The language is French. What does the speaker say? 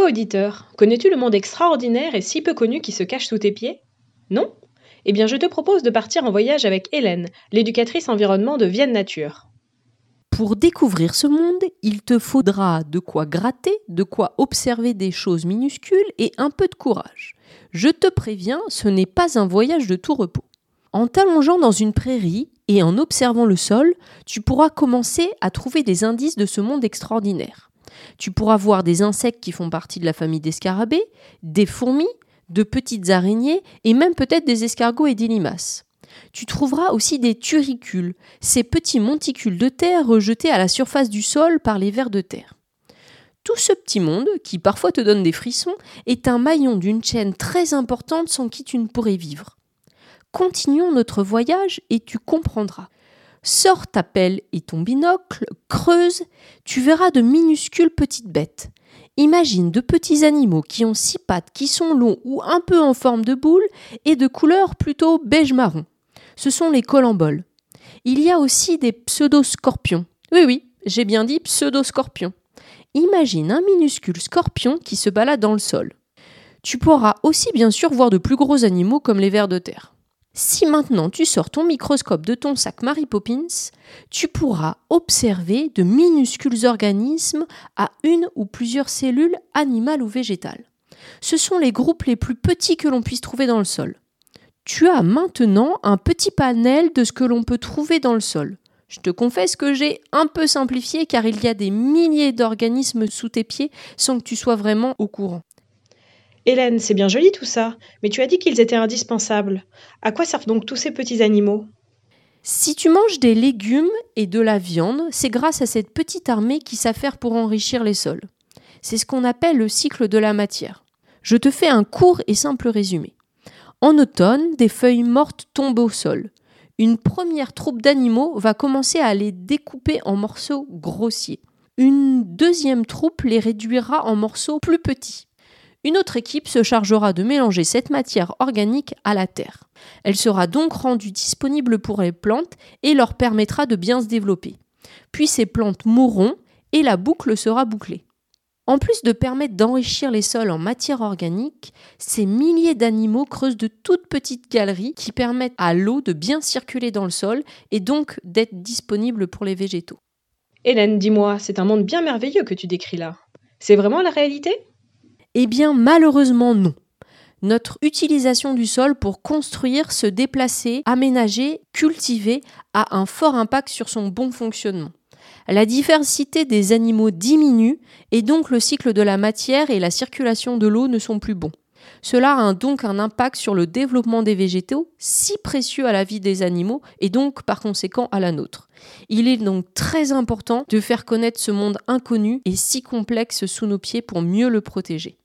toi, auditeur, connais-tu le monde extraordinaire et si peu connu qui se cache sous tes pieds? Non? Eh bien, je te propose de partir en voyage avec Hélène, l'éducatrice environnement de Vienne Nature. Pour découvrir ce monde, il te faudra de quoi gratter, de quoi observer des choses minuscules et un peu de courage. Je te préviens, ce n'est pas un voyage de tout repos. En t'allongeant dans une prairie et en observant le sol, tu pourras commencer à trouver des indices de ce monde extraordinaire. Tu pourras voir des insectes qui font partie de la famille des scarabées, des fourmis, de petites araignées et même peut-être des escargots et des limaces. Tu trouveras aussi des turicules, ces petits monticules de terre rejetés à la surface du sol par les vers de terre. Tout ce petit monde, qui parfois te donne des frissons, est un maillon d'une chaîne très importante sans qui tu ne pourrais vivre. Continuons notre voyage et tu comprendras. Sors ta pelle et ton binocle, creuse, tu verras de minuscules petites bêtes. Imagine de petits animaux qui ont six pattes, qui sont longs ou un peu en forme de boule et de couleur plutôt beige-marron. Ce sont les colamboles. Il y a aussi des pseudo-scorpions. Oui, oui, j'ai bien dit pseudo-scorpions. Imagine un minuscule scorpion qui se balade dans le sol. Tu pourras aussi bien sûr voir de plus gros animaux comme les vers de terre. Si maintenant tu sors ton microscope de ton sac Mary Poppins, tu pourras observer de minuscules organismes à une ou plusieurs cellules animales ou végétales. Ce sont les groupes les plus petits que l'on puisse trouver dans le sol. Tu as maintenant un petit panel de ce que l'on peut trouver dans le sol. Je te confesse que j'ai un peu simplifié car il y a des milliers d'organismes sous tes pieds sans que tu sois vraiment au courant. Hélène, c'est bien joli tout ça, mais tu as dit qu'ils étaient indispensables. À quoi servent donc tous ces petits animaux? Si tu manges des légumes et de la viande, c'est grâce à cette petite armée qui s'affaire pour enrichir les sols. C'est ce qu'on appelle le cycle de la matière. Je te fais un court et simple résumé. En automne, des feuilles mortes tombent au sol. Une première troupe d'animaux va commencer à les découper en morceaux grossiers. Une deuxième troupe les réduira en morceaux plus petits. Une autre équipe se chargera de mélanger cette matière organique à la terre. Elle sera donc rendue disponible pour les plantes et leur permettra de bien se développer. Puis ces plantes mourront et la boucle sera bouclée. En plus de permettre d'enrichir les sols en matière organique, ces milliers d'animaux creusent de toutes petites galeries qui permettent à l'eau de bien circuler dans le sol et donc d'être disponible pour les végétaux. Hélène, dis-moi, c'est un monde bien merveilleux que tu décris là. C'est vraiment la réalité? Eh bien, malheureusement, non. Notre utilisation du sol pour construire, se déplacer, aménager, cultiver a un fort impact sur son bon fonctionnement. La diversité des animaux diminue et donc le cycle de la matière et la circulation de l'eau ne sont plus bons. Cela a donc un impact sur le développement des végétaux, si précieux à la vie des animaux et donc par conséquent à la nôtre. Il est donc très important de faire connaître ce monde inconnu et si complexe sous nos pieds pour mieux le protéger.